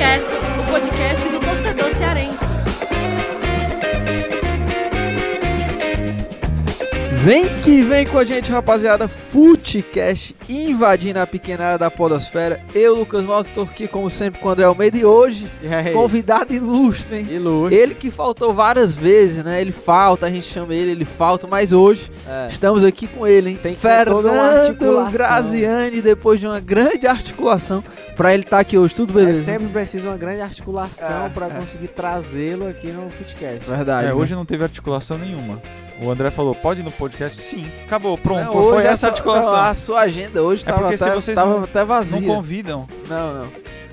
Futecast, o podcast do Vem que vem com a gente, rapaziada. Futecast invadindo a pequena área da Podosfera. Eu, Lucas Malta, tô aqui como sempre com o André Almeida e hoje, E convidado ilustre, hein? Ilustre. Ele que faltou várias vezes, né? Ele falta, a gente chama ele, ele falta, mas hoje É. estamos aqui com ele, hein? Tem que ter toda uma Fernando. Graziani, depois de uma grande articulação, pra ele estar aqui hoje. Tudo É, beleza? sempre precisa uma grande articulação É, pra é. conseguir trazê-lo aqui no Footcast. Verdade. É, né? hoje não teve articulação nenhuma. O André falou, pode ir no podcast? Sim, acabou, pronto. Não, foi essa a a sua- articulação. não, a sua agenda hoje É tava, porque se até, vocês tava não- até vazia. Não convidam. Não, não.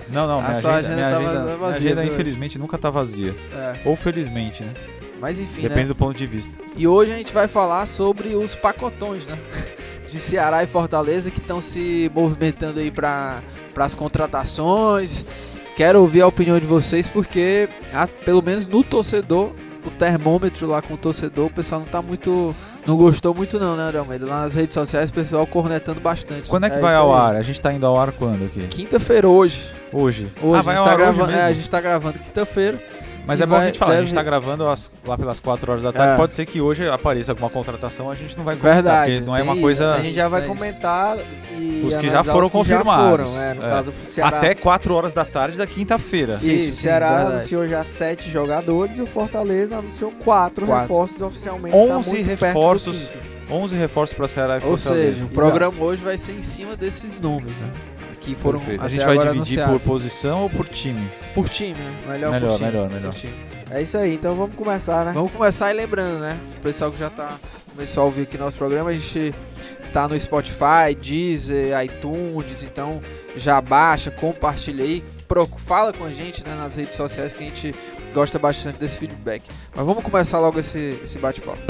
Não, não, A minha sua agenda, agenda minha agenda, vazia minha agenda infelizmente nunca tá vazia. É. Ou felizmente, né? Mas enfim, Depende né? do ponto de vista. E hoje a gente vai falar sobre os pacotões, né? De Ceará e Fortaleza que estão se movimentando aí para as contratações. Quero ouvir a opinião de vocês porque, ah, pelo menos no torcedor, o termômetro lá com o torcedor, o pessoal não tá muito. Não gostou muito, não, né, Almeida? Lá nas redes sociais, o pessoal cornetando bastante. Quando é que É vai ao aí. ar? A gente tá indo ao ar quando aqui? Quinta-feira hoje. Hoje. Hoje ah, a, gente tá hoje é, a gente tá gravando quinta-feira. Mas e é bom a vai- gente falar, a gente deve- tá gravando às- lá pelas 4 horas da tarde. É. Pode ser que hoje apareça alguma contratação, a gente não vai comentar, Verdade, porque não é uma isso, coisa... A gente já vai Isso, isso. comentar e Os que já foram os que confirmados. foram, é, no É. caso, o Ceará. Até 4 horas da tarde da quinta-feira. Isso, sim, o Ceará verdade. anunciou já sete jogadores e o Fortaleza anunciou quatro, Quatro. reforços oficialmente. 11 tá reforços. quinto. 11 reforços para Ceará e Ou Fortaleza. seja, o programa hoje vai ser em cima desses nomes, né? Que foram Perfeito. A até gente vai agora dividir por anunciados. posição ou por time? Por time, né? Melhor, Melhor, por time. melhor, melhor. por time. É isso aí, então vamos começar, né? Vamos começar aí lembrando, né? O pessoal que já tá começou a ouvir aqui nosso programa, a gente tá no Spotify, Deezer, iTunes, então já baixa, compartilha aí, fala com a gente né, nas redes sociais que a gente gosta bastante desse feedback. Mas vamos começar logo esse, esse bate-papo.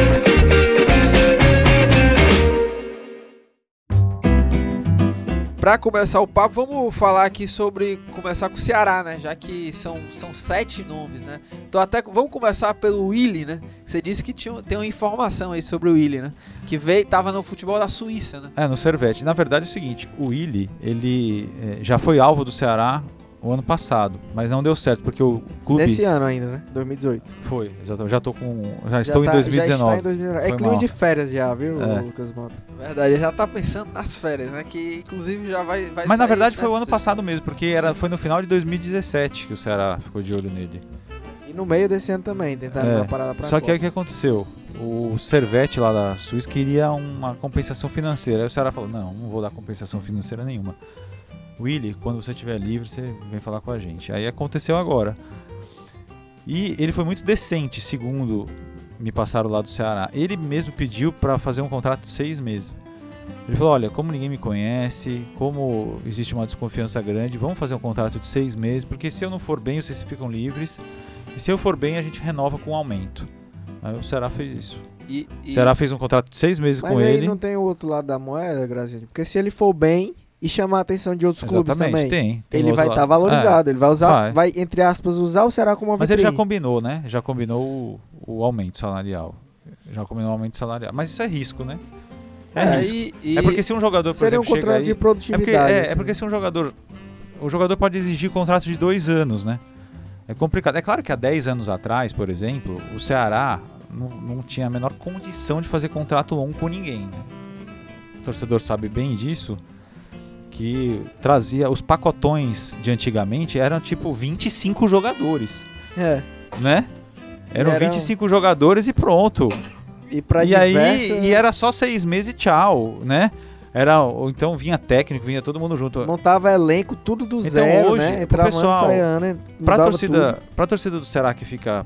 Pra começar o papo, vamos falar aqui sobre começar com o Ceará, né? Já que são, são sete nomes, né? Então até vamos começar pelo Willy, né? Você disse que tinha, tem uma informação aí sobre o Willy, né? Que veio, tava no futebol da Suíça, né? É, no Servete. Na verdade é o seguinte, o Willi, ele é, já foi alvo do Ceará o ano passado, mas não deu certo, porque o clube Nesse ano ainda, né? 2018. foi, exatamente. Já tô com, já, Já estou tá- em 2019. Já está em 2019. É clima mal. de férias já, viu, É. Lucas Mota? Verdade, ele já tá pensando nas férias, né? Que inclusive já vai, vai Mas na verdade foi o ano passado mesmo, porque era, foi no final de 2017 que o Ceará ficou de olho nele. E no meio desse ano também, tentaram É, uma parada pra Só que aí o que aconteceu? O Servete lá da Suíça queria uma compensação financeira. Aí o Ceará falou: não, não vou dar compensação financeira nenhuma. Willy, quando você estiver livre, você vem falar com a gente. Aí aconteceu agora. E ele foi muito decente, segundo me passaram lá do Ceará. Ele mesmo pediu para fazer um contrato de seis meses. Ele falou: olha, como ninguém me conhece, como existe uma desconfiança grande, vamos fazer um contrato de seis meses, porque se eu não for bem, vocês ficam livres. E se eu for bem, a gente renova com um aumento. Aí o Ceará fez isso. E, O e- Ceará fez um contrato de seis meses Mas com aí ele. não tem o outro lado da moeda, Grazinha? Porque se ele for bem e chamar a atenção de outros clubes Exatamente, também, tem. tem ele vai estar valorizado. Ele vai usar, vai. vai. entre aspas, usar o Ceará como uma É, mas ele já combinou, né? Já combinou o, o aumento salarial. Já combinou o aumento salarial. Mas isso é risco, né? É, é, risco. e- e- É porque se um jogador, por Seria um exemplo, chega contrato aí... de É porque, produtividade. é, é assim. porque se um jogador... O jogador pode exigir contrato de dois anos, né? É complicado. É claro que há 10 anos atrás, por exemplo, o Ceará não, não tinha a menor condição de fazer contrato longo com ninguém. né? O torcedor sabe bem disso, que trazia... Os pacotões de antigamente eram tipo 25 jogadores, É. né? Eram Eram- 25 jogadores e pronto. E pra e aí diversas... e era só seis meses e tchau, né? Era, ou então vinha técnico, vinha todo mundo junto. Montava elenco tudo do Então, zero, hoje, né? Entrava pessoal, né? Pra torcida, tudo. pra torcida do Ceará que fica.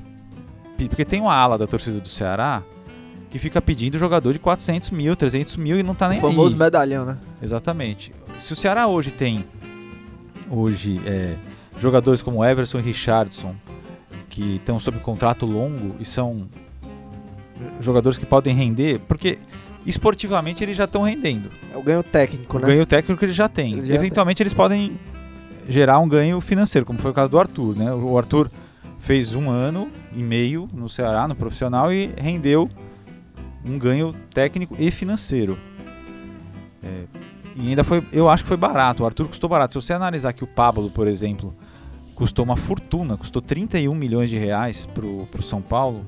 Porque tem uma ala da torcida do Ceará que fica pedindo jogador de 400 mil, 300 mil e não tá o nem famoso aí. medalhão, né? Exatamente. Se o Ceará hoje tem hoje é, jogadores como Everson e Richardson que estão sob contrato longo e são jogadores que podem render, porque esportivamente eles já estão rendendo. É o ganho técnico, O né? ganho técnico eles já têm. Eles já Eventualmente eles podem gerar um ganho financeiro, como foi o caso do Arthur, né? O Arthur fez um ano e meio no Ceará, no profissional, e rendeu um ganho técnico e financeiro. É, e ainda foi, eu acho que foi barato. O Arthur custou barato. Se você analisar que o Pablo, por exemplo, custou uma fortuna, custou 31 milhões de reais pro, pro São Paulo.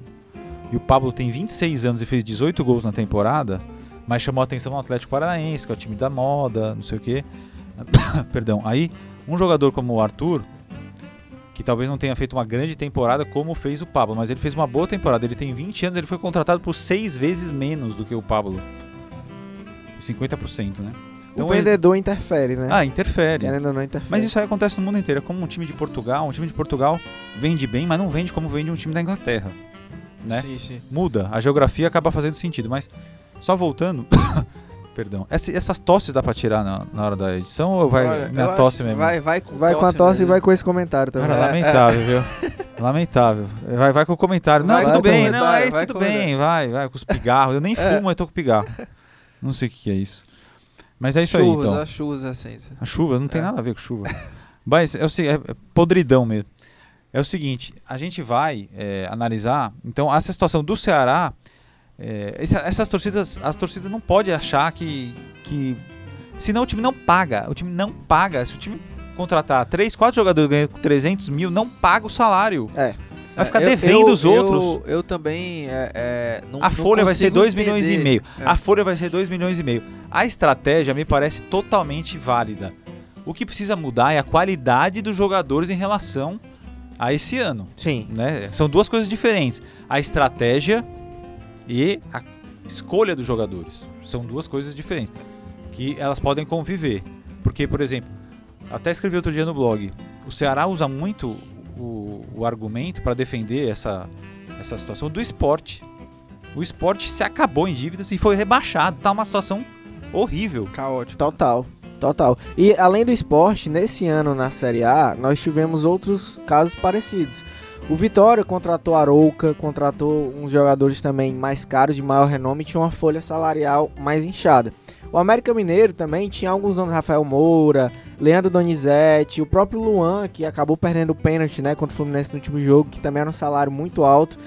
E o Pablo tem 26 anos e fez 18 gols na temporada, mas chamou a atenção no Atlético Paranaense, que é o time da moda, não sei o quê. Perdão. Aí, um jogador como o Arthur, que talvez não tenha feito uma grande temporada como fez o Pablo, mas ele fez uma boa temporada. Ele tem 20 anos, ele foi contratado por seis vezes menos do que o Pablo. 50%, né? o vendedor interfere, né? Ah, interfere. Querendo ou não, interfere. Mas isso aí acontece no mundo inteiro. É como um time de Portugal. Um time de Portugal vende bem, mas não vende como vende um time da Inglaterra. Né? Sim, sim. Muda. A geografia acaba fazendo sentido. Mas, só voltando. Perdão. Essa- essas tosses dá pra tirar na, na hora da edição ou vai Olha, minha tosse mesmo? Vai, vai com Vai com a tosse e mesmo. vai com esse comentário também. Cara, É, lamentável, viu? Lamentável. Vai, vai com o comentário. Não, Vai tudo bem, não, é vai tudo bem, vai, vai, com os pigarros. Eu nem É. fumo, eu tô com pigarro. Não sei o que, que é isso. Mas é isso aí, chuvas, então. as chuvas assim. A chuva não tem É. nada a ver com chuva. Mas é, é é podridão mesmo. É o seguinte, a gente vai é, analisar. Então, essa situação do Ceará, é, essa- essas torcidas, as torcidas não podem achar que, que. Senão o time não paga. O time não paga. Se o time contratar 3, 4 jogadores ganhando 300 mil, não paga o salário. É. Vai ficar eu- devendo eu- os outros. Eu, eu também. É, é, não, A folha vai ser consigo 2 milhões e meio. É. A folha vai ser 2 milhões e meio. A estratégia me parece totalmente válida. O que precisa mudar é a qualidade dos jogadores em relação a esse ano. Sim. né? São duas coisas diferentes. A estratégia e a escolha dos jogadores. São duas coisas diferentes. Que elas podem conviver. Porque, por exemplo, até escrevi outro dia no blog, o Ceará usa muito o, o argumento para defender essa, essa situação do esporte. O esporte se acabou em dívidas e foi rebaixado. Tá uma situação horrível. Caótico. Total. Total. E além do esporte, nesse ano na Série A, nós tivemos outros casos parecidos. O Vitória contratou Arouca, contratou uns jogadores também mais caros, de maior renome, e tinha uma folha salarial mais inchada. O América Mineiro também tinha alguns nomes, Rafael Moura, Leandro Donizete, o próprio Luan, que acabou perdendo o pênalti né, contra o Fluminense no último jogo, que também era um salário muito alto.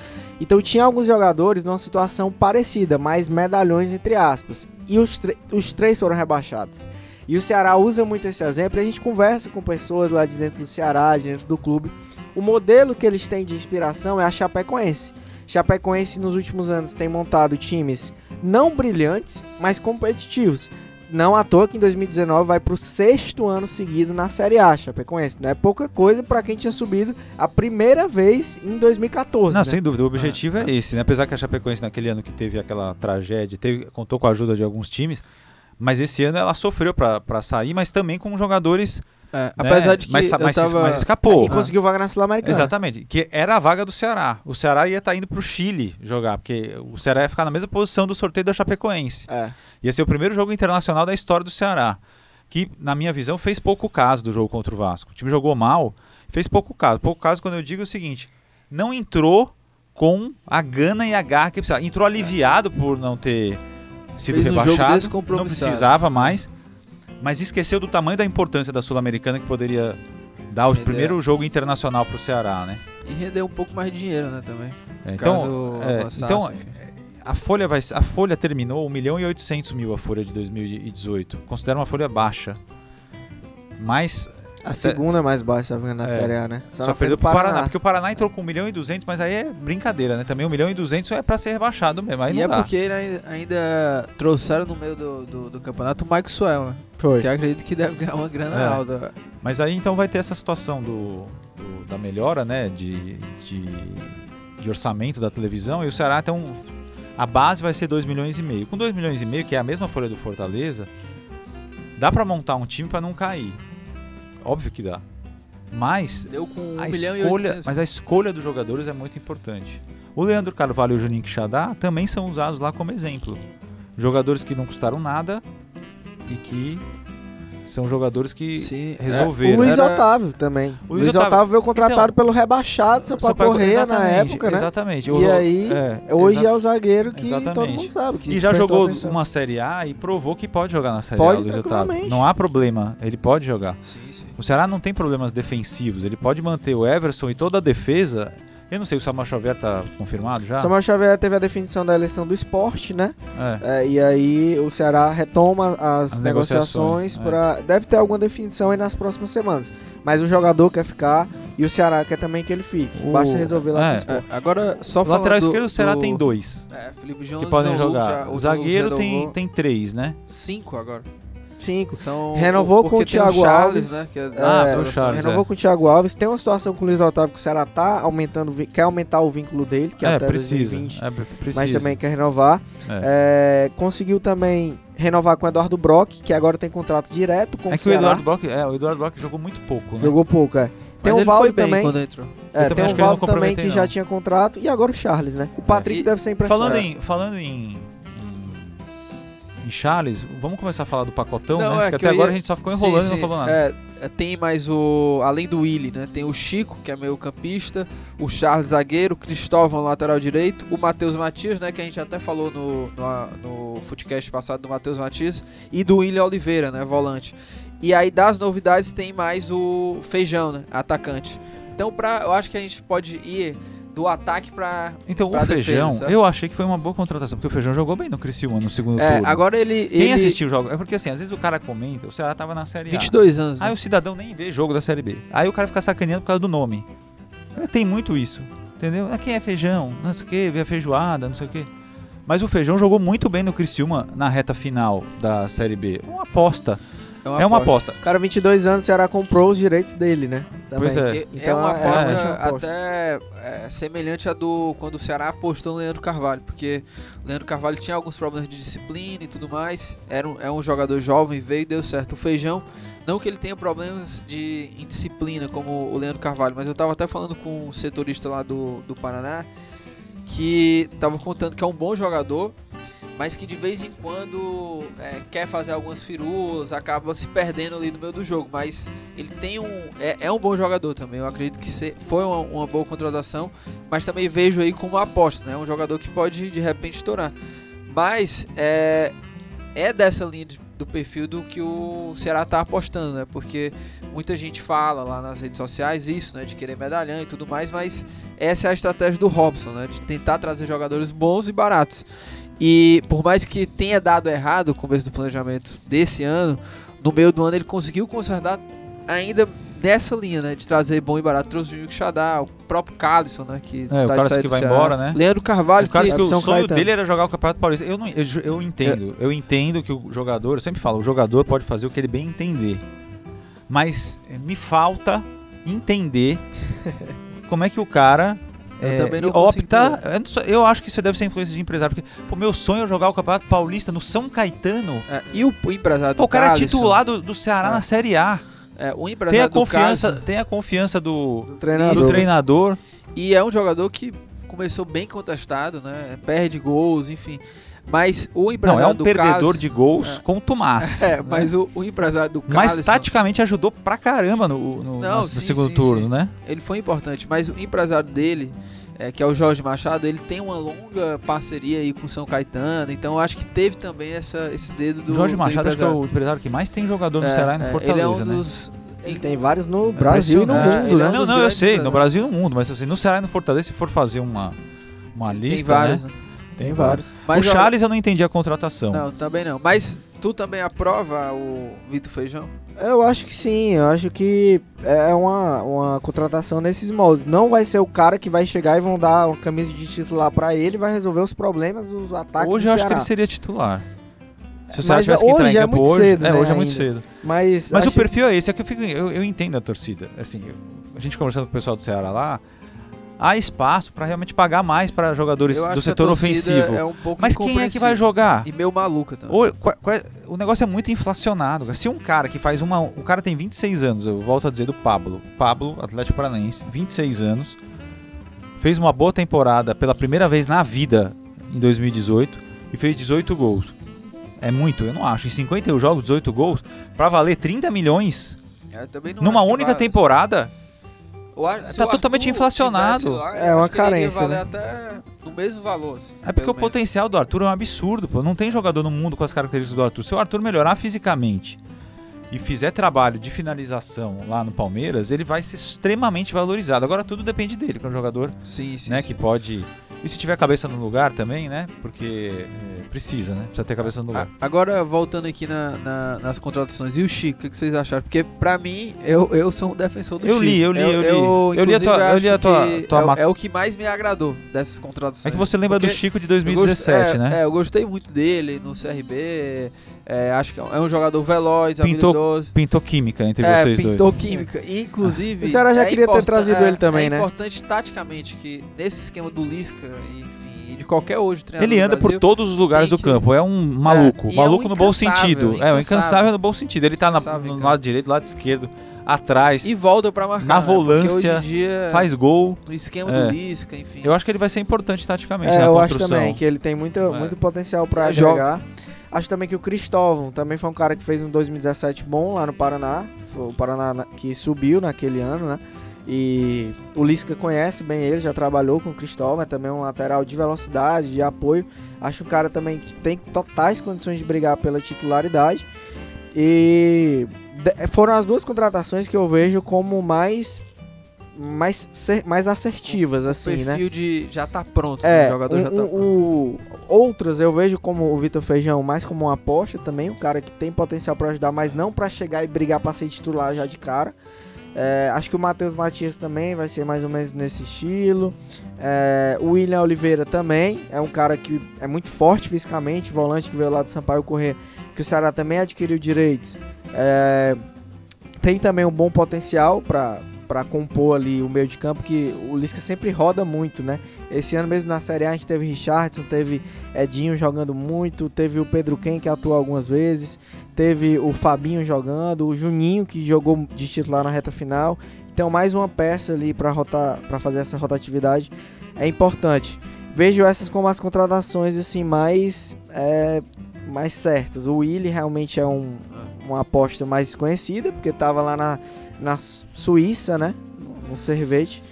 Então tinha alguns jogadores numa situação parecida, mais medalhões entre aspas. E os, os três foram rebaixados. E o Ceará usa muito esse exemplo. e A gente conversa com pessoas lá de dentro do Ceará, de dentro do clube. O modelo que eles têm de inspiração é a Chapecoense. Chapecoense nos últimos anos tem montado times não brilhantes, mas competitivos. Não à toa que em 2019 vai para o sexto ano seguido na Série A, Chapecoense. Não é pouca coisa para quem tinha subido a primeira vez em 2014. Não, né? sem dúvida, o objetivo é esse, né? Apesar que a Chapecoense naquele ano que teve aquela tragédia, teve, contou com a ajuda de alguns times, mas esse ano ela sofreu pra pra sair, mas também com jogadores. É, né? apesar de que mas, mas, tava... mas escapou. E conseguiu vaga na Sul-Americana. Exatamente, que era a vaga do Ceará. O Ceará ia estar indo pro Chile jogar, porque o Ceará ia ficar na mesma posição do sorteio da Chapecoense. É. Ia ser o primeiro jogo internacional da história do Ceará. Que, na minha visão, fez pouco caso do jogo contra o Vasco. O time jogou mal, fez pouco caso. Pouco caso quando eu digo o seguinte: não entrou com a gana e a garra que precisava. Entrou aliviado por não ter sido Fez um rebaixado. Não descompromissado. precisava mais. Mas esqueceu do tamanho da importância da Sul-Americana que poderia dar o Entendeu? primeiro jogo internacional pro Ceará, né? E rendeu um pouco mais de dinheiro, né, também. É, então, é, avançasse, então enfim. a folha vai a folha terminou 1 milhão e 800 mil a folha de 2018 considera uma folha baixa mas A segunda mais baixa na É. Série A, né? só, frente perdeu do pro Paraná. porque o Paraná entrou com 1 milhão e 200 mas aí é brincadeira né também 1 milhão e 200 é pra ser rebaixado mesmo aí E é dá. porque ainda, trouxeram no meio do, do, do campeonato o Mike Swell, né? Foi. Que eu acredito que deve ganhar uma grana É. alta. mas aí então vai ter essa situação do, do- da melhora né de, de, de orçamento da televisão e o Ceará então a base vai ser 2 milhões e meio com 2 milhões e meio que é a mesma folha do Fortaleza dá pra montar um time pra não cair óbvio que dá mas Deu com 1 a milhão escolha, 800. mas a escolha dos jogadores é muito importante. O Leandro Carvalho e o Juninho Quixadá também são usados lá como exemplo. Jogadores que não custaram nada e que são jogadores que Sim, é. resolveram. O Luiz Era- Otávio também. O Luiz Luiz Otávio- Otávio veio contratado Então, pelo rebaixado Sampaio Sampaio- Correia na época, né? Exatamente. E O- aí, é, Hoje exa- é o zagueiro que todo Exatamente. mundo sabe. Que E já jogou atenção. uma Série A e provou que pode jogar na Série Pode A, Luiz Otávio. Não há problema, ele pode jogar. Sim, sim. O Ceará não tem problemas defensivos, ele pode manter o Everson e toda a defesa Eu não sei, o Samuel Xavier tá confirmado já? Samuel Xavier teve a definição da eleição do esporte, né? É. É, e aí o Ceará retoma as, As negociações negociações, é. para deve ter alguma definição aí nas próximas semanas. Mas o jogador quer ficar e o Ceará quer também que ele fique. O- Basta resolver lá é. o. É, agora, só O falando lateral do- esquerdo, o Ceará do- tem dois É, Felipe João que podem jogar. já- o João zagueiro tem, tem três, né? Cinco agora. Cinco. São, Renovou com o tem Thiago Charles, Alves. né? que é É, da- foi o Charles, renovou é. com o Thiago Alves. Tem uma situação com o Luiz Otávio que o Ceará tá aumentando, quer aumentar o vínculo dele, que é, até precisa. 2020, É, pre- precisa. mas também quer renovar. É, conseguiu também renovar com o Eduardo Brock, que agora tem contrato direto com É o que o Ceará. Eduardo Brock, é, o Eduardo Brock jogou muito pouco, né? Jogou pouco, é. Tem Mas o Valdo também. É, também tem o Valdo também que já não. tinha contrato e agora o Charles, né? O Patrick E- deve ser emprestado. Falando É. em, falando em, Charles, vamos começar a falar do pacotão, Não, né? é Porque que até agora ia- a gente só ficou Sim, enrolando e sim. não falou nada. É, é, tem mais o. Além do Willi, né? Tem o Chico, que é meio campista, o Charles zagueiro, o Cristóvão, lateral direito, o Matheus Matias, né? Que a gente até falou no, no, no Footcast passado do Matheus Matias, e do William Oliveira, né? Volante. E aí das novidades tem mais o Feijão, né? Atacante. Então pra, eu acho que a gente pode ir do ataque pra. Então, pra o Feijão, defesa, eu achei que foi uma boa contratação, porque o Feijão jogou bem no Criciúma no segundo É, turno. agora ele. Quem ele, assistiu o jogo? É porque assim, às vezes o cara comenta, o Ceará tava na Série A. 22 anos. Aí né? o cidadão nem vê jogo da Série B. Aí o cara fica sacaneando por causa do nome. É, Tem muito isso. Entendeu? Ah, quem é feijão? Não sei o que, vê a feijoada, não sei o que. Mas o feijão jogou muito bem no Criciúma na reta final da Série B. Uma aposta. É uma aposta. O cara, 22 anos, o Ceará comprou os direitos dele, né? Também. Pois é. É, é Então, uma é aposta realmente uma aposta. até é, semelhante a do quando o Ceará apostou no Leandro Carvalho, porque o Leandro Carvalho tinha alguns problemas de disciplina e tudo mais. Era um, é um jogador jovem, veio e deu certo. O Feijão, não que ele tenha problemas de indisciplina como o Leandro Carvalho, mas eu tava até falando com um setorista lá do, do Paraná que tava contando que é um bom jogador, mas que de vez em quando é, quer fazer algumas firulas, acaba se perdendo ali no meio do jogo. Mas ele tem um. É, é um bom jogador também. Eu acredito que foi uma, uma boa contratação, mas também vejo aí como aposta, né? Um jogador que pode de repente estourar. Mas é, é dessa linha de- do perfil do que o Ceará tá apostando, né? Porque muita gente fala lá nas redes sociais isso, né? De querer medalhão e tudo mais, mas essa é a estratégia do Robson, né? De tentar trazer jogadores bons e baratos. E por mais que tenha dado errado o começo do planejamento desse ano, no meio do ano ele conseguiu consertar ainda nessa linha, né? De trazer bom e barato. Trouxe o Júnior Xadá, o próprio Calisson, né? Que É, o tá Calisson saída que vai embora, né? Leandro Carvalho, O cara que, que o São sonho dele era jogar o Campeonato Paulista. Eu, não, eu, eu entendo, eu entendo que o jogador, eu sempre falo, o jogador pode fazer o que ele bem entender. Mas eh, me falta entender como é que o cara Eu eh, também não opta. Eu, acho que isso deve ser influência de empresário. Porque o meu sonho é jogar o Campeonato Paulista no São Caetano. é, e o, o empresário do o cara é Calisson, titular do, do Ceará É. na Série A. É, o Tem empresário a do confiança, Calisson, tem a confiança do, Do treinador. do treinador. E é um jogador que começou bem contestado, né? Perde gols, enfim. Mas o Não, empresário é um do perdedor de gols É. com Tomás. É, né? mas o, o empresário do Mas Calisson, taticamente ajudou pra caramba no, no, Não, no- no sim, segundo sim, turno, sim. né? ele foi importante, mas o empresário dele, é, que é o Jorge Machado, ele tem uma longa parceria aí com o São Caetano, então eu acho que teve também essa, esse dedo do O Jorge do Machado acho que é o empresário que mais tem jogador no É, Ceará e no é, Fortaleza, ele é um né? dos... Ele tem vários no Brasil e no mundo, Ele é né? um Não, não, eu sei, né? no Brasil e no mundo, mas assim, no Ceará e no Fortaleza, se for fazer uma, uma Tem lista, vários, né? né? Tem vários. Mas, o ó, Charles eu não entendi a contratação. Não, também não. Mas tu também aprova o Vitor Feijão? Eu acho que sim, eu acho que é uma, uma contratação nesses moldes. Não vai ser o cara que vai chegar e vão dar uma camisa de titular pra ele e vai resolver os problemas dos ataques hoje do eu acho que ele seria titular. Se o Ceará tivesse que entrar hoje em é campo muito hoje, cedo, é, né, hoje é muito ainda. cedo. Mas, Mas acho- o perfil é esse, é que eu, fico, eu, eu entendo a torcida. Assim, eu- a gente conversando com o pessoal do Ceará lá, há espaço pra realmente pagar mais para jogadores do setor ofensivo. É um pouco Mas quem é que vai jogar? E meio maluca também. Ou- qua- qua- o negócio é muito inflacionado. Se um cara que faz uma. O cara tem 26 anos, eu volto a dizer do Pablo. Pablo, Atlético Paranaense, 26 anos. Fez uma boa temporada pela primeira vez na vida em 2018 e fez 18 gols. É muito, eu não acho. Em 51 jogos, 18 gols, pra valer 30 milhões É, numa única temporada. O se Tá o totalmente Arthur inflacionado. lá, É uma carência, né? até no mesmo valor. assim, É porque o menos. potencial do Arthur é um absurdo, pô. Não tem jogador no mundo com as características do Arthur. Se o Arthur melhorar fisicamente e fizer trabalho de finalização lá no Palmeiras, ele vai ser extremamente valorizado. Agora tudo depende dele, que é um jogador Sim, sim. né, sim. que pode. E se tiver a cabeça no lugar também, né? Porque é, precisa, né? Precisa ter a cabeça no lugar. Agora, voltando aqui na- na- nas contratações, e o Chico, o que, que vocês acharam? Porque, pra mim, eu, eu sou um defensor do Eu Chico. li, eu li, eu li. Eu li a tua- eu li a tua- tua é, o- mat- é o que mais me agradou dessas contratações. É que você lembra do Porque Chico de eu gost- 2017, é, né? É, eu gostei muito dele no CRB. É, acho que é um- é um jogador veloz, Pintou- habilidoso. Pintou química entre É, vocês pintou dois. química. E, Inclusive. O Ceará já é queria ter trazido é, ele também, é né? importante taticamente que nesse esquema do Lisca, enfim, e de qualquer hoje treinador Ele anda por todos os lugares do campo. É um maluco. é maluco um no bom incansável, sentido. É, um incansável. no bom sentido. Ele tá na- no lado direito, lado esquerdo, atrás, E volta pra marcar. Na né? Volância, hoje em dia, faz gol. no esquema É. do Lisca, enfim. Eu acho que ele vai ser importante taticamente É, na eu acho construção. também que ele tem muito, É. muito potencial pra É, joga. Acho também que o Cristóvão também foi um cara que fez um 2017 bom lá no Paraná. Foi o Paraná que subiu naquele ano, né? E o Lisca conhece bem ele, já trabalhou com o Cristóvão, é também um lateral de velocidade, de apoio. Acho um cara também que tem totais condições de brigar pela titularidade. E foram as duas contratações que eu vejo como mais mais, cer- mais assertivas, o assim, né? perfil de já tá pronto, né? É, o jogador um- já tá um- pronto. o- outras eu vejo como o Vitor Feijão mais como uma aposta também, um cara que tem potencial pra ajudar, mas não pra chegar e brigar pra ser titular já de cara. É, acho que o Matheus Matias também vai ser mais ou menos nesse estilo. É, o William Oliveira também é um cara que é muito forte fisicamente, volante que veio lá do Sampaio Correr, que o Ceará também adquiriu direitos. É, tem também um bom potencial pra para compor ali o meio de campo, que o Lisca sempre roda muito, né? Esse ano mesmo na Série A a gente teve Richardson, teve Edinho jogando muito, teve o Pedro Ken que atuou algumas vezes, teve o Fabinho jogando, o Juninho que jogou de titular na reta final. Então mais uma peça ali para rotar, para fazer essa rotatividade é importante. Vejo essas como as contratações assim mais é, mais certas. O Willi realmente é um, uma aposta mais desconhecida, porque estava lá na, na Suíça, né? Um sorvete.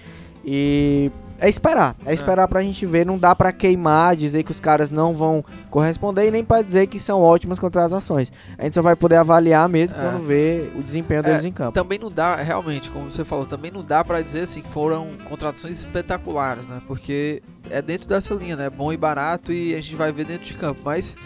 E é esperar, é esperar pra gente ver. Não dá pra queimar, dizer que os caras não vão corresponder e nem pra dizer que são ótimas contratações. A gente só vai poder avaliar mesmo É. quando ver o desempenho deles em campo. Também não dá, realmente, como você falou, também não dá pra dizer assim que foram contratações espetaculares, né? Porque é dentro dessa linha, né? Bom e barato e a gente vai ver dentro de campo. Mas,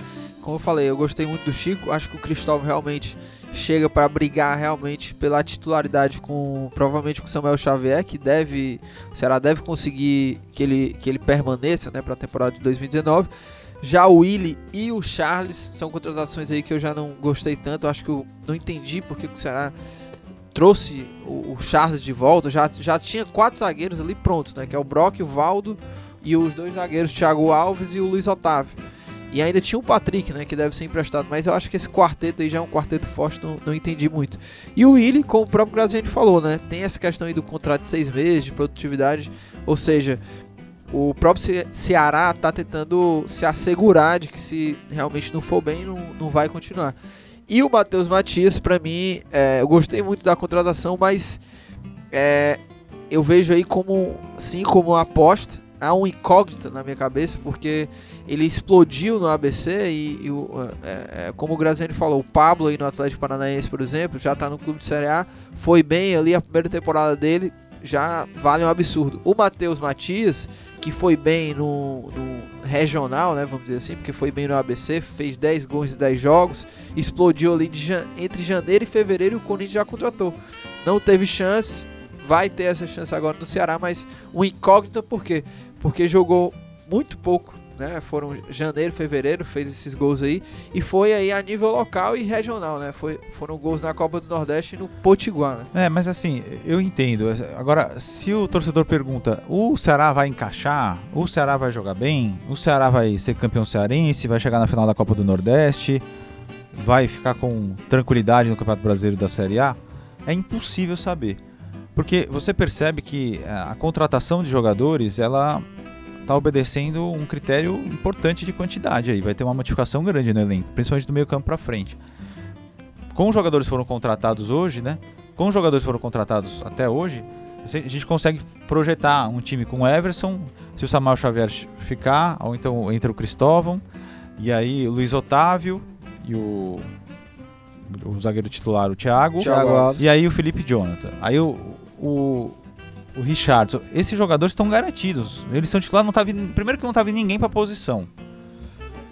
como eu falei, eu gostei muito do Chico. Acho que o Cristóvão realmente chega pra brigar realmente pela titularidade com provavelmente com Samuel Xavier, que deve, o Ceará deve conseguir que ele que ele permaneça, né, para a temporada de 2019. Já o Willi e o Charles são contratações aí que eu já não gostei tanto. Acho que eu não entendi porque que o Ceará trouxe o, o Charles de volta. Já, já tinha quatro zagueiros ali prontos, né? Que é o Brock, o Valdo e os dois zagueiros, Thiago Alves e o Luiz Otávio. E ainda tinha o Patrick, né? Que deve ser emprestado. Mas eu acho que esse quarteto aí já é um quarteto forte, não, não entendi muito. E o Willi, como o próprio Graziani falou, né? Tem essa questão aí do contrato de seis meses, de produtividade. Ou seja, o próprio Ce- Ceará tá tentando se assegurar de que se realmente não for bem, não, não vai continuar. E o Matheus Matias, pra mim, é, eu gostei muito da contratação, mas é, eu vejo aí como, sim, como uma aposta. Há um incógnita na minha cabeça, porque ele explodiu no ABC e, e o, é, é, como o Graziani falou, o Pablo aí no Atlético Paranaense, por exemplo, já tá no clube de Série A, foi bem ali a primeira temporada dele, já vale um absurdo. O Matheus Matias, que foi bem no, no regional, né, vamos dizer assim, porque foi bem no ABC, fez 10 gols em 10 jogos, explodiu ali entre janeiro e fevereiro o Corinthians já contratou. Não teve chance, vai ter essa chance agora no Ceará, mas um incógnito por quê? Porque jogou muito pouco, né? Foram janeiro, fevereiro, fez esses gols aí e foi aí a nível local e regional, né? Foi, foram gols na Copa do Nordeste e no Potiguar, né? É, mas assim, eu entendo. Agora, se o torcedor pergunta, o Ceará vai encaixar? O Ceará vai jogar bem? O Ceará vai ser campeão cearense? Vai chegar na final da Copa do Nordeste? Vai ficar com tranquilidade no Campeonato Brasileiro da Série A? É impossível saber. Porque você percebe que a contratação de jogadores, ela está obedecendo um critério importante de quantidade aí. Vai ter uma modificação grande no elenco, principalmente do meio campo para frente. Com os jogadores que foram contratados hoje, né? Com os jogadores que foram contratados até hoje, a gente consegue projetar um time com o Everson, se o Samuel Xavier ficar, ou então entra o Cristóvão, e aí o Luiz Otávio e o o zagueiro titular, o Thiago, Thiago e aí o Felipe Jonathan. Aí o, o, o Richardson. Esses jogadores estão garantidos. Eles são titulares, não tá vindo, primeiro que não tá vindo ninguém pra posição.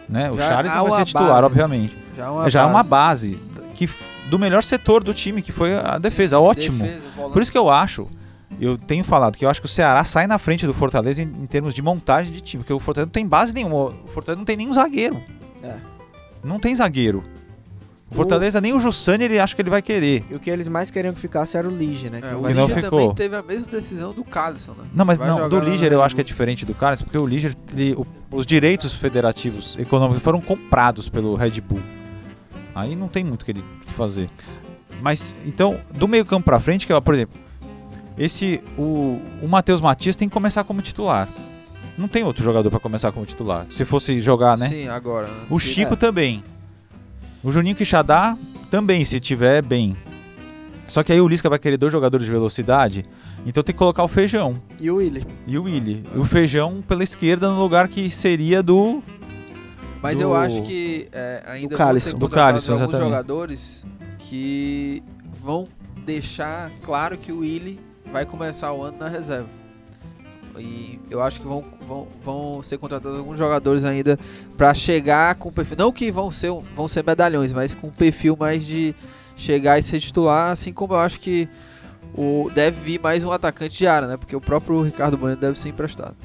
Né? O Já Charles vai ser titular, base. obviamente. Já é uma Já é uma base. base que, do melhor setor do time, que foi a defesa. sim, Ótimo. defesa. Por isso que eu acho, eu tenho falado que eu acho que o Ceará sai na frente do Fortaleza em, em termos de montagem de time, porque o Fortaleza não tem base nenhuma. O Fortaleza não tem nenhum zagueiro. É. Não tem zagueiro. O O- Fortaleza nem o Jussani ele acha que ele vai querer. E o que eles mais queriam que ficasse era o Lige, né? É, o não Liga ficou. também teve a mesma decisão do Calisson, né? Não, mas Vai não, do na Liger eu acho que é diferente do Carlos, porque o Liger, ele- o- os direitos federativos econômicos foram comprados pelo Red Bull. Aí não tem muito o que ele que fazer. Mas, então, do meio campo pra frente, que é, por exemplo, esse, o, o Matheus Matias tem que começar como titular. Não tem outro jogador pra começar como titular. Se fosse jogar, né? Sim, agora. né? O Sim, Chico é. também. O Juninho Quixadá também, se tiver bem. Só que aí o Lisca vai querer dois jogadores de velocidade, então tem que colocar o Feijão E o Willi. e o Willi. E o Feijão pela esquerda no lugar que seria do... Mas do- eu acho que é, ainda Do vão Calisson. ser Do Calisson, alguns exatamente. jogadores que vão deixar claro que o Willi vai começar o ano na reserva. E eu acho que vão, vão, vão ser contratados alguns jogadores ainda pra chegar com perfil. Não que vão ser, vão ser medalhões, mas com perfil mais de chegar e ser titular, assim como eu acho que o, deve vir mais um atacante de área, né? Porque o próprio Ricardo Bueno deve ser emprestado.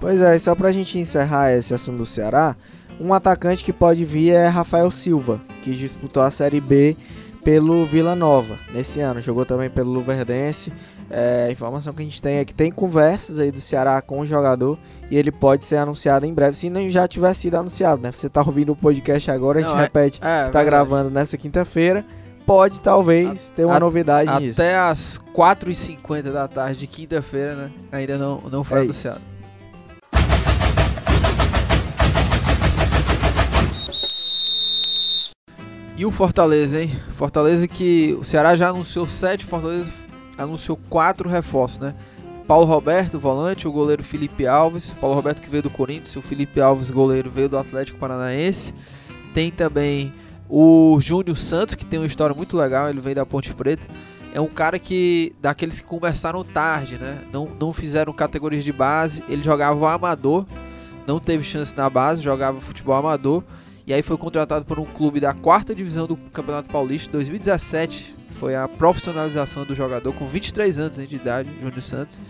Pois é, só pra gente encerrar esse assunto do Ceará, um atacante que pode vir é Rafael Silva, que disputou a Série B pelo Vila Nova nesse ano, jogou também pelo Luverdense. É, a informação que a gente tem é que tem conversas aí do Ceará com o jogador e ele pode ser anunciado em breve, se não já tiver sido anunciado, né? Você tá ouvindo o podcast agora, a gente Não, é- repete, É, tá gravando nessa quinta-feira. Pode talvez ter uma a- novidade nisso. Até as 4h50 da tarde de quinta-feira, né? Ainda não, não foi É anunciado. E o Fortaleza, hein? Fortaleza que o Ceará já anunciou sete, Fortaleza anunciou quatro reforços, né? Paulo Roberto, volante, o goleiro Felipe Alves, Paulo Roberto que veio do Corinthians, o Felipe Alves, goleiro, veio do Atlético Paranaense. Tem também o Júnior Santos, que tem uma história muito legal, ele veio da Ponte Preta. É um cara que, daqueles que começaram tarde, né? Não, não fizeram categorias de base. Ele jogava amador, não teve chance na base, jogava futebol amador. E aí foi contratado por um clube da quarta divisão do Campeonato Paulista, 2017. Foi a profissionalização do jogador com 23 anos de idade, Júnior Santos.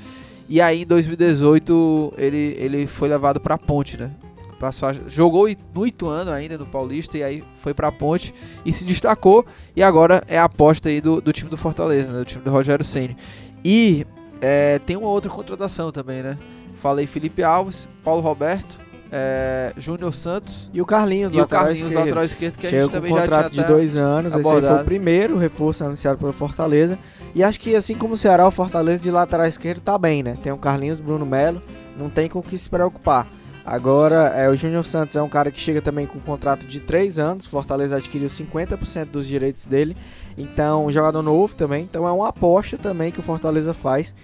E aí em 2018 ele, ele foi levado para a Ponte, né? Passou a- jogou no Ituano ainda no Paulista e aí foi pra Ponte e se destacou e agora é a aposta aí do, do time do Fortaleza, né, do time do Rogério Ceni. E é, tem uma outra contratação também, né? Falei Felipe Alves, Paulo Roberto, é, Júnior Santos E o Carlinhos, e o lateral Carlinhos, esquerdo. lateral esquerdo, que a Chega gente com um também já contrato de dois anos. Esse aí foi abordado. o primeiro reforço anunciado pelo Fortaleza. E acho que assim como o Ceará, o Fortaleza de lateral esquerdo tá bem, né? Tem o Carlinhos, Bruno Melo, não tem com o que se preocupar. Agora, é, o Júnior Santos é um cara que chega também com um contrato de três anos. Fortaleza adquiriu 50% dos direitos dele. Então, um jogador novo também. Então, é uma aposta também que o Fortaleza faz.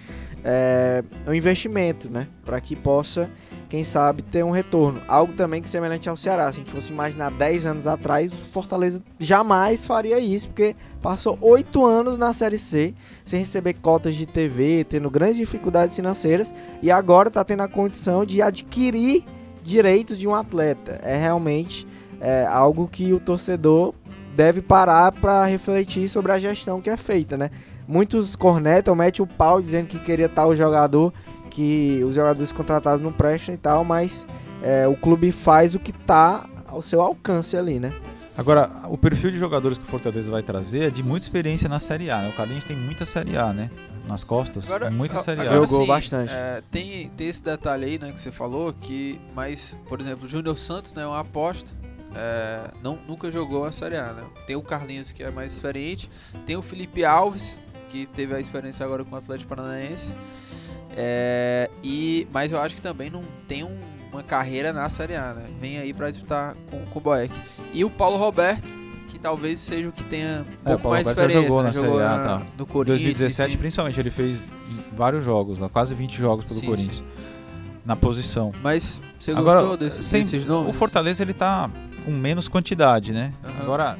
É um investimento, né? Para que possa, quem sabe, ter um retorno. Algo também que é semelhante ao Ceará. Se a gente fosse imaginar 10 anos atrás, o Fortaleza jamais faria isso, porque passou 8 anos na Série C, sem receber cotas de TV, tendo grandes dificuldades financeiras, e agora está tendo a condição de adquirir direitos de um atleta. É realmente é, algo que o torcedor deve parar para refletir sobre a gestão que é feita, né? Muitos cornetam, metem o pau dizendo que queria tal jogador, que os jogadores contratados não prestam e tal, mas é, o clube faz o que tá ao seu alcance ali, né? Agora, o perfil de jogadores que o Fortaleza vai trazer é de muita experiência na Série A. Né? O Carlinhos tem muita Série A, né? Nas costas. muita a- Série A. agora Jogou sim, bastante. é, tem, tem esse detalhe aí, né, que você falou, que, mas, por exemplo, o Júnior Santos, né, é uma aposta. é, não, nunca jogou a Série A, né? Tem o Carlinhos, que é mais experiente. Tem o Felipe Alves, que teve a experiência agora com o Atlético Paranaense. É, e, mas eu acho que também não tem um- uma carreira na Série A, né? Vem aí pra disputar com, com o Boeck. E o Paulo Roberto, que talvez seja o que tenha um É, o pouco Paulo mais Roberto experiência. jogou né? na Série A, tá. no Em Corinthians. 2017, enfim. principalmente, ele fez vários jogos quase 20 jogos pelo Sim, Corinthians. Na posição. Mas você Agora, gostou desse, sem- desses nomes? O Fortaleza ele tá com menos quantidade, né? Aham. Agora,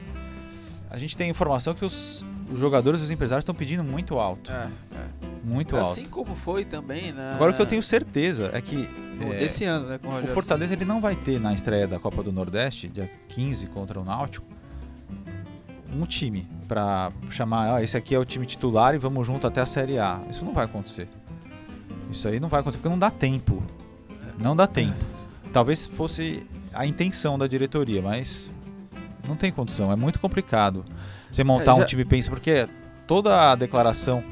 a gente tem informação que os, os jogadores e os empresários estão pedindo muito alto. É, Muito é. alto. Assim como foi também, né? Agora o que eu tenho certeza é que é, desse ano, né, com o o Fortaleza ele não vai ter na estreia da Copa do Nordeste, dia 15 contra o Náutico, um time pra chamar, ah, esse aqui é o time titular e vamos junto até a Série A. Isso não vai acontecer. Isso aí não vai acontecer porque não dá tempo. Não dá tempo. Talvez fosse a intenção da diretoria, mas não tem condição. É muito complicado você montar É, já- um time pensa porque toda a declaração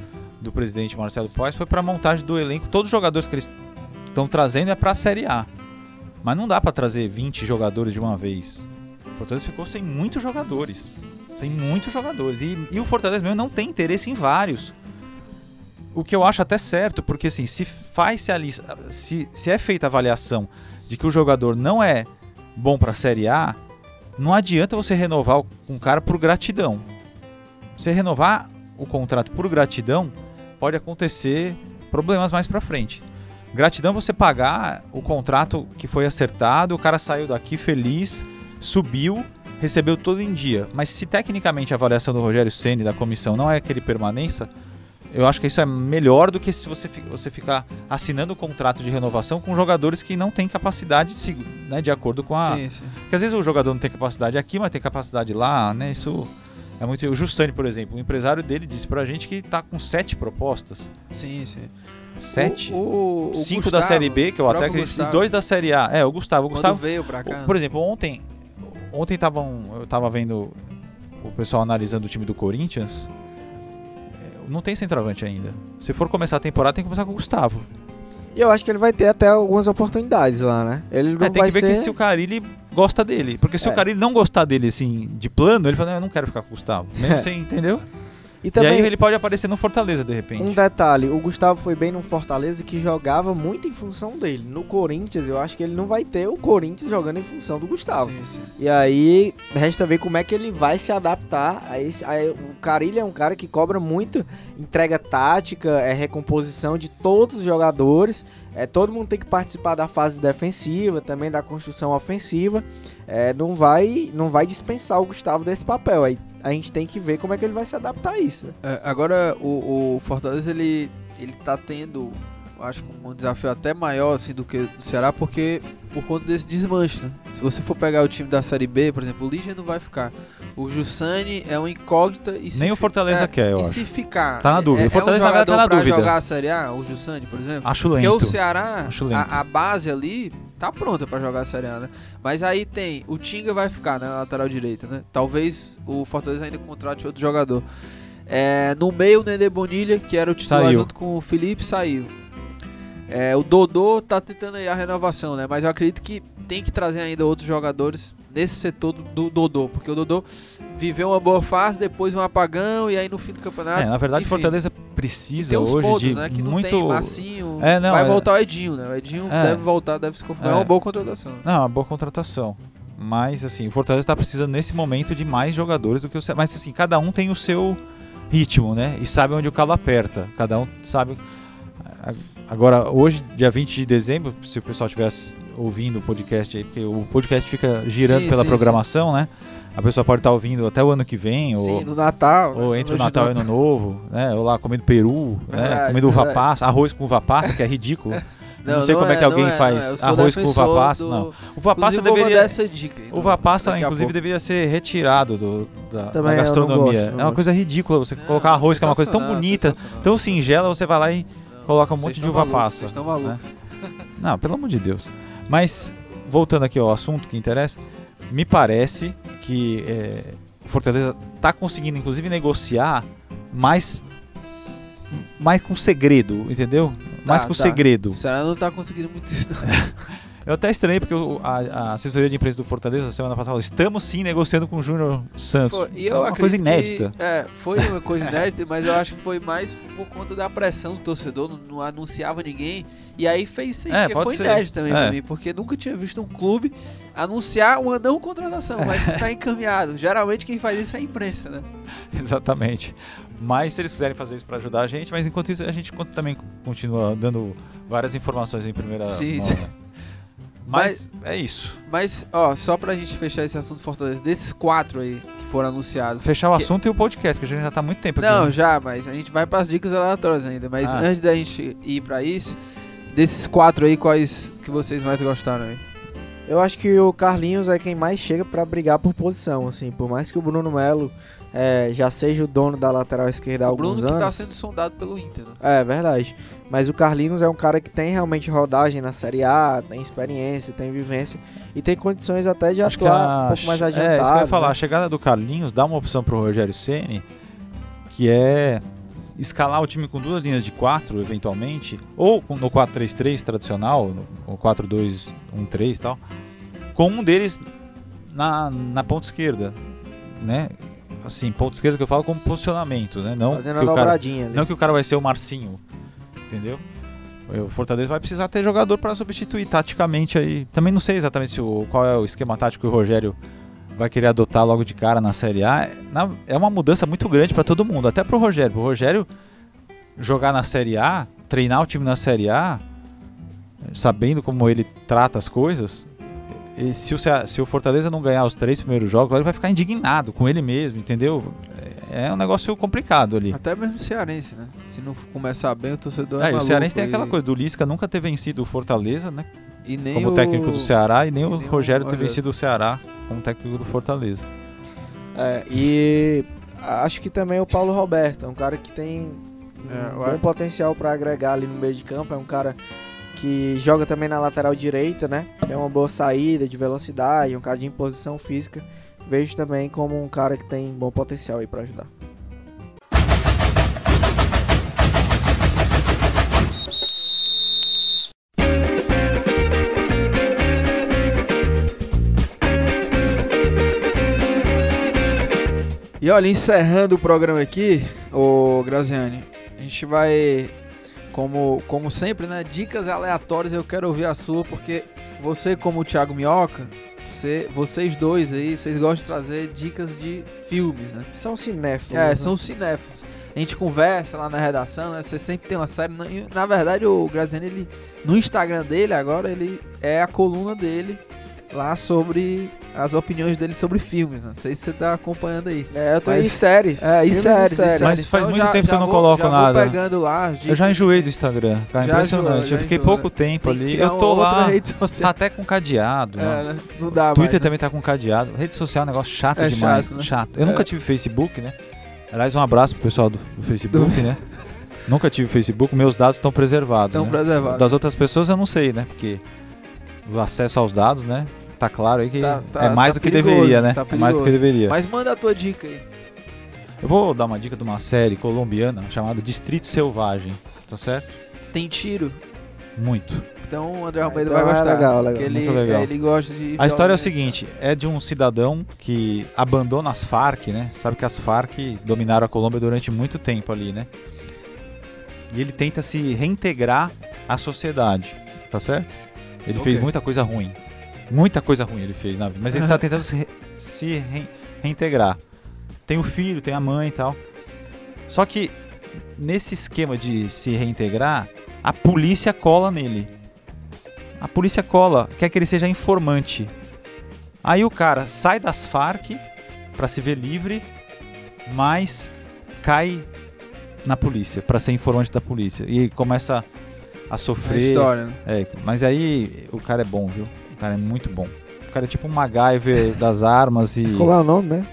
do presidente Marcelo Paes foi para montagem do elenco. Todos os jogadores que eles estão trazendo é para a Série A. Mas não dá para trazer 20 jogadores de uma vez. O Fortaleza ficou sem muitos jogadores. Sem muitos jogadores. E, e o Fortaleza mesmo não tem interesse em vários. O que eu acho até certo, porque assim, se faz -se, a lista, se, se é feita a avaliação de que o jogador não é bom para a Série A, não adianta você renovar um cara por gratidão. Você renovar o contrato por gratidão, pode acontecer problemas mais para frente. Gratidão é você pagar o contrato que foi acertado, o cara saiu daqui feliz, subiu, recebeu todo em dia. Mas se tecnicamente a avaliação do Rogério Ceni da comissão não é que ele permaneça, eu acho que isso é melhor do que se você, você ficar assinando o contrato de renovação com jogadores que não têm capacidade né, de acordo com a. Sim, sim. Porque às vezes o jogador não tem capacidade aqui, mas tem capacidade lá, né? Isso é muito. O Jussani, por exemplo, o empresário dele disse pra gente que tá com sete propostas. Sim, sim. Sete? O, o- o Cinco da Gustavo, Série B, que eu o até acredito, e dois da Série A. É, o Gustavo. O quando Gustavo, veio pra cá. o- por exemplo, ontem. Ontem tavam, eu tava vendo o pessoal analisando o time do Corinthians. É, Não tem centroavante ainda. Se for começar a temporada, tem que começar com o Gustavo. E eu acho que ele vai ter até algumas oportunidades lá, né? Ele não É, tem vai que ver ser... que se o Carilli gosta dele. Porque se É. o Carilli não gostar dele, assim, de plano, ele fala, "Não, eu não quero ficar com o Gustavo. Mesmo sem, entendeu? E E também aí ele pode aparecer no Fortaleza, de repente. um detalhe, o Gustavo foi bem no Fortaleza que jogava muito em função dele. No Corinthians, eu acho que ele não vai ter o Corinthians jogando em função do Gustavo. Sim, sim. E aí, resta ver como é que ele vai se adaptar a esse. a- o Carilho é um cara que cobra muito entrega tática, é recomposição de todos os jogadores. É, todo mundo tem que participar da fase defensiva, também da construção ofensiva. É, não, vai, não vai dispensar o Gustavo desse papel. Aí a gente tem que ver como é que ele vai se adaptar a isso. É, agora, o, o Fortaleza, ele, ele tá tendo, acho que um desafio até maior assim, do que o Ceará, porque por conta desse desmanche, né? Se você for pegar o time da Série B, por exemplo, o Ligia não vai ficar. O Jussani é uma incógnita e se Nem o Fortaleza é, quer, eu e acho. se ficar... Tá na dúvida. É, O Fortaleza é um tá na pra dúvida. jogar a Série A, o Jussani, por exemplo? Acho Porque lento. o Ceará, a, a base ali tá pronta pra jogar a Série A, né? Mas aí tem, o Tinga vai ficar né, na lateral direita, né? Talvez o Fortaleza ainda contrate outro jogador. É, no meio, o Nenê Bonilha, que era o titular Saiu. junto com o Felipe, saiu. É, o Dodô tá tentando aí a renovação, né? Mas eu acredito que tem que trazer ainda outros jogadores nesse setor do, do Dodô, porque o Dodô viveu uma boa fase, depois um apagão e aí no fim do campeonato. É, na verdade, o enfim. Fortaleza precisa tem uns hoje pontos, de né? Que não muito. tem. Massinho. É, não, vai é- voltar o Edinho, né? O Edinho É. deve voltar, deve se confirmar. É. É. uma boa contratação. Não, é uma boa contratação. Mas, assim, o Fortaleza está precisando nesse momento de mais jogadores do que o Ceará. Mas, assim, cada um tem o seu ritmo, né? E sabe onde o calo aperta. Cada um sabe. Agora, hoje, dia 20 de dezembro, se o pessoal estivesse ouvindo o podcast aí, porque o podcast fica girando Sim, pela sim, programação, né? A pessoa pode estar ouvindo até o ano que vem, ou, Sim, no Natal. ou né? entre o Natal e Natal. Ano Novo, né? Ou lá comendo peru, né? Verdade, Comendo uva verdade. passa, arroz com uva passa, que é ridículo. não, sei como é, que alguém não faz não arroz com uva passa, do- não. Uva passa deveria... essa dica. aí, Uva passa, inclusive, deveria ser retirado do, da, da não gastronomia. gosto, não é uma coisa ridícula você Não, colocar arroz, que é uma coisa tão bonita, tão singela, você vai lá e Não, coloca um vocês monte de uva malucos, passa. Vocês estão malucos. né? Não, pelo amor de Deus. Mas, voltando aqui ao assunto que interessa, me parece que é, Fortaleza está conseguindo, inclusive, negociar mais, mais com segredo, entendeu? mais Tá, com tá. segredo. O Ceará não tá conseguindo muito isso, não. Eu até estranhei porque a, a assessoria de imprensa do Fortaleza semana passada falou: estamos sim negociando com o Júnior Santos. Foi- e É eu uma coisa inédita. Que, é, foi uma coisa inédita, mas eu acho que foi mais por conta da pressão do torcedor, não, não anunciava ninguém. E aí fez isso aí, É, porque foi ser. inédito também É. pra mim, porque nunca tinha visto um clube anunciar uma não contratação, mas que tá encaminhado. Geralmente quem faz isso é a imprensa, né? Exatamente. Mas se eles quiserem fazer isso para ajudar a gente, mas enquanto isso a gente também continua dando várias informações em primeira Sim, mão. sim. né? Mas, é isso. Mas, ó, só pra gente fechar esse assunto Fortaleza, desses quatro aí que foram anunciados. Fechar o que- assunto e o podcast, que a gente já tá há muito tempo aqui. Não, né? já, mas a gente vai pras dicas aleatórias ainda. Mas Ah. antes da gente ir pra isso, desses quatro aí, quais que vocês mais gostaram aí? Eu acho que o Carlinhos é quem mais chega pra brigar por posição, assim, por mais que o Bruno Melo é, já seja o dono da lateral esquerda há o Bruno alguns que anos. tá sendo sondado pelo Inter, né? É verdade. Mas o Carlinhos é um cara que tem realmente rodagem na Série A, tem experiência, tem vivência e tem condições até de Acho que atuar a- um pouco mais É, adiantado. isso que eu ia falar. né? A chegada do Carlinhos dá uma opção pro Rogério Ceni que é escalar o time com duas linhas de quatro, eventualmente, ou no 4-3-3 tradicional, no- ou 4-2-1-3 e tal, com um deles na, na ponta esquerda, né? Assim, ponta esquerda que eu falo como posicionamento, né? Não Fazendo a que cara, dobradinha ali. não que o cara vai ser o Marcinho, entendeu? O Fortaleza vai precisar ter jogador para substituir taticamente aí. Também não sei exatamente se o, qual é o esquema tático que o Rogério vai querer adotar logo de cara na Série A. É, na- é uma mudança muito grande para todo mundo, até pro Rogério. Pro Rogério jogar na Série A, treinar o time na Série A, sabendo como ele trata as coisas. E se o, se o Fortaleza não ganhar os três primeiros jogos, ele vai ficar indignado com ele mesmo, entendeu? É, é um negócio complicado ali. Até mesmo o Cearense, né? Se não começar bem, o torcedor é, É, o Cearense tem e- aquela coisa do Lisca nunca ter vencido o Fortaleza, né? E nem Como o... técnico do Ceará, e nem e o nem o Rogério ter Rogério. vencido o Ceará como técnico do Fortaleza. É, e acho que também o Paulo Roberto, é um cara que tem um É, eu bom potencial pra agregar ali no meio de campo, é um cara que joga também na lateral direita, né? Tem uma boa saída de velocidade, um cara de imposição física. Vejo também como um cara que tem bom potencial aí pra ajudar. E olha, encerrando o programa aqui, ô Graziani, a gente vai, como, como sempre, né? Dicas aleatórias, eu quero ouvir a sua, porque você, como o Thiago Minhoca, você, vocês dois aí, vocês gostam de trazer dicas de filmes, né? São cinéfilos. É, né? são cinéfilos. A gente conversa lá na redação, né? Você sempre tem uma série. Na, na verdade, o Graziani, ele, no Instagram dele agora, ele é a coluna dele lá sobre as opiniões dele sobre filmes. Né? Não sei se você tá acompanhando aí. É, eu tô Mas- em séries. É, e filmes séries, e séries. Mas faz Então muito já- tempo que já eu não vou- coloco já nada. Pegando lá Eu já enjoei do Instagram, cara, Já impressionante. enjoou, eu fiquei enjoou, pouco né? tempo Tem que ali. Eu tô lá, tá até com cadeado. né? É, né? Não dá Twitter mais, né? também tá com cadeado. Rede social é um negócio chato É demais. chato, né? Chato. Eu É. nunca tive Facebook, né? Aliás, um abraço pro pessoal do, do Facebook, né? Nunca tive Facebook, meus dados estão preservados. Estão né? preservados. Das outras pessoas eu não sei, né? Porque o acesso aos dados, né? Tá claro aí que Tá- tá- é mais tá do que perigoso, deveria, né? tá é mais do que deveria. Mas manda a tua dica aí. Eu vou dar uma dica de uma série colombiana chamada Distrito Selvagem, tá certo? Tem tiro. Muito. Então o André Almeida então vai é gostar. legal, legal. porque ele, Muito legal. ele gosta de. A história é o seguinte, é de um cidadão que abandona as Farc, né? Sabe que as Farc dominaram a Colômbia durante muito tempo ali, né? E ele tenta se reintegrar à sociedade, tá certo? Ele Ok. fez muita coisa ruim. Muita coisa ruim ele fez na vida, mas ele tá tentando se, se re- reintegrar. Tem o filho, tem a mãe e tal. Só que nesse esquema de se reintegrar, a polícia cola nele. A polícia cola, quer que ele seja informante. Aí o cara sai das Farc pra se ver livre, mas cai na polícia pra ser informante da polícia e começa a A sofrer. história, né? É, mas aí o cara é bom, viu? O cara é muito bom. O cara é tipo um MacGyver das armas e Qual é o nome, né?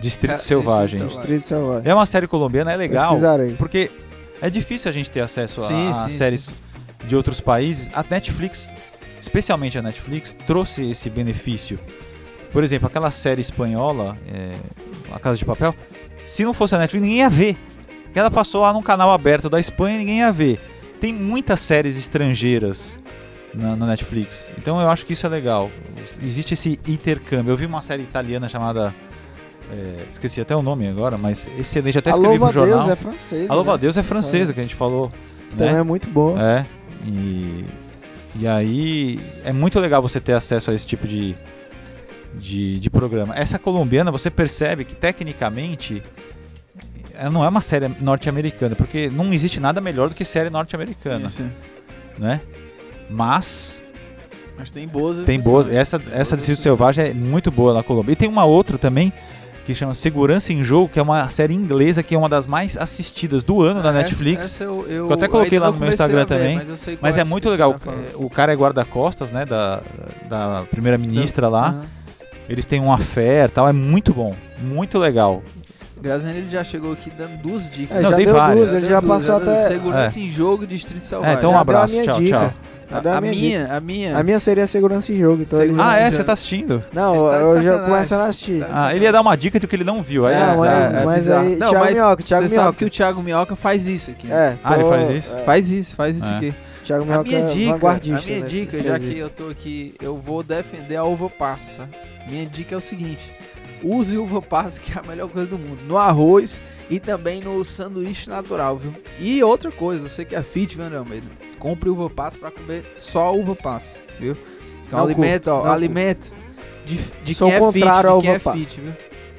Distrito É, Selvagem. Distrito Selvagem. É uma série colombiana, é legal. Porque é difícil a gente ter acesso a, Sim, a sim, séries de outros países. A Netflix, especialmente a Netflix, trouxe esse benefício. Por exemplo, aquela série espanhola, é, A Casa de Papel, se não fosse a Netflix, ninguém ia ver. Porque Ela passou lá num canal aberto da Espanha e ninguém ia ver. Tem muitas séries estrangeiras na, no Netflix. Então eu acho que isso é legal. Existe esse intercâmbio. Eu vi uma série italiana chamada. é, esqueci até o nome agora, mas excelente. Até escrevi Louva pro a jornal. Deus é francês. A Louva a né? Deus é francesa, que a gente falou. Também Né? é muito bom. É. E, e aí é muito legal você ter acesso a esse tipo de, de, de programa. Essa colombiana, você percebe que tecnicamente ela não é uma série norte-americana, porque não existe nada melhor do que série norte-americana, né? Mas Mas tem boas Tem boas. Essa, essa Boas de Sítio. Selvagem é muito boa na Colômbia. E tem uma outra também que chama Segurança em Jogo, que é uma série inglesa que é uma das mais assistidas do ano da Netflix. Essa eu, eu, eu até coloquei lá no meu Instagram ver, também, Mas, Mas é essa muito legal. tá falando. O cara é guarda-costas, né? Da, da primeira-ministra lá. Aham. Eles têm um affair e tal. É muito bom. Muito legal. Graziano ele já chegou aqui dando duas dicas. É, Não, já tem deu várias. duas, ele já duas, passou deu até. Segurança em jogo, Distrito É, Selvagem. então um Já a abraço. minha Tchau, dica. tchau. Já A, a a minha minha, a minha. A minha seria segurança em jogo, então ele Ah, já- é? já- Você tá assistindo? Não, tá eu já começando a assistir. Ah, ele ia dar uma dica do que ele não viu. Aí É, é, mas- bizarro. mas bizarro. aí, Thiago Minhoca, Thiago você sabe que o Thiago Minhoca faz isso aqui. É, Ah, ele faz isso? é, Faz isso, faz isso É. aqui. Thiago A Minhoca minha é dica, a minha dica, já que eu tô aqui, eu vou defender a uva passa, sabe? Minha dica é o seguinte: use uva passa, que é a melhor coisa do mundo, no arroz e também no sanduíche natural, viu? E outra coisa, você que é fit, viu, André Almeida? Compre uva passa pra comer só uva passa, viu? Um Não alimento, curto, ó, alimento de, de Sou quem é fit, de quem é passa. fit, viu?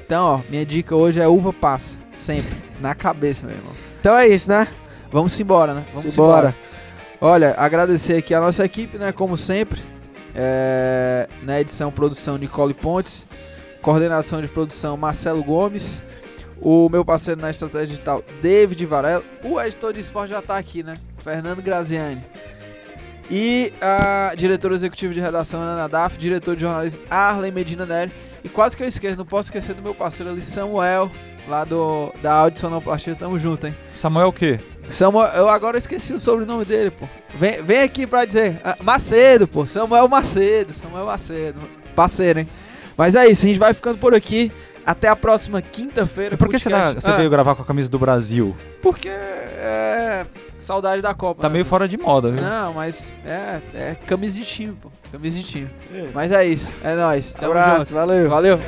Então, ó, minha dica hoje é uva passa, sempre, na cabeça, meu irmão. Então é isso, né? Vamos embora, né? Vamos Simbora. embora. Olha, agradecer aqui a nossa equipe, né? Como sempre. É, na edição, produção Nicole Pontes. Coordenação de produção Marcelo Gomes. O meu parceiro na estratégia digital, David Varela. O editor de esporte já tá aqui, né? Fernando Graziani. E a diretora executiva de redação, Ana Daf. Diretor de jornalismo, Arlen Medina Nery. E quase que eu esqueço, não posso esquecer do meu parceiro ali, Samuel. Lá do, da Áudio Sonoplastia. Tamo junto, hein? Samuel o quê? Samuel, eu agora esqueci o sobrenome dele, pô. Vem, vem aqui pra dizer. ah, Macedo, pô. Samuel Macedo. Samuel Macedo. Parceiro, hein? Mas é isso, a gente vai ficando por aqui. Até a próxima quinta-feira. E por que você, tá- você Ah, veio gravar com a camisa do Brasil? Porque é. Saudade da Copa. Tá né, meio pô? fora de moda, viu? Não, mas é, é camisa de time, pô. Camisa de time. Mas é isso. É nóis. Tamo Abraço, junto. valeu. Valeu.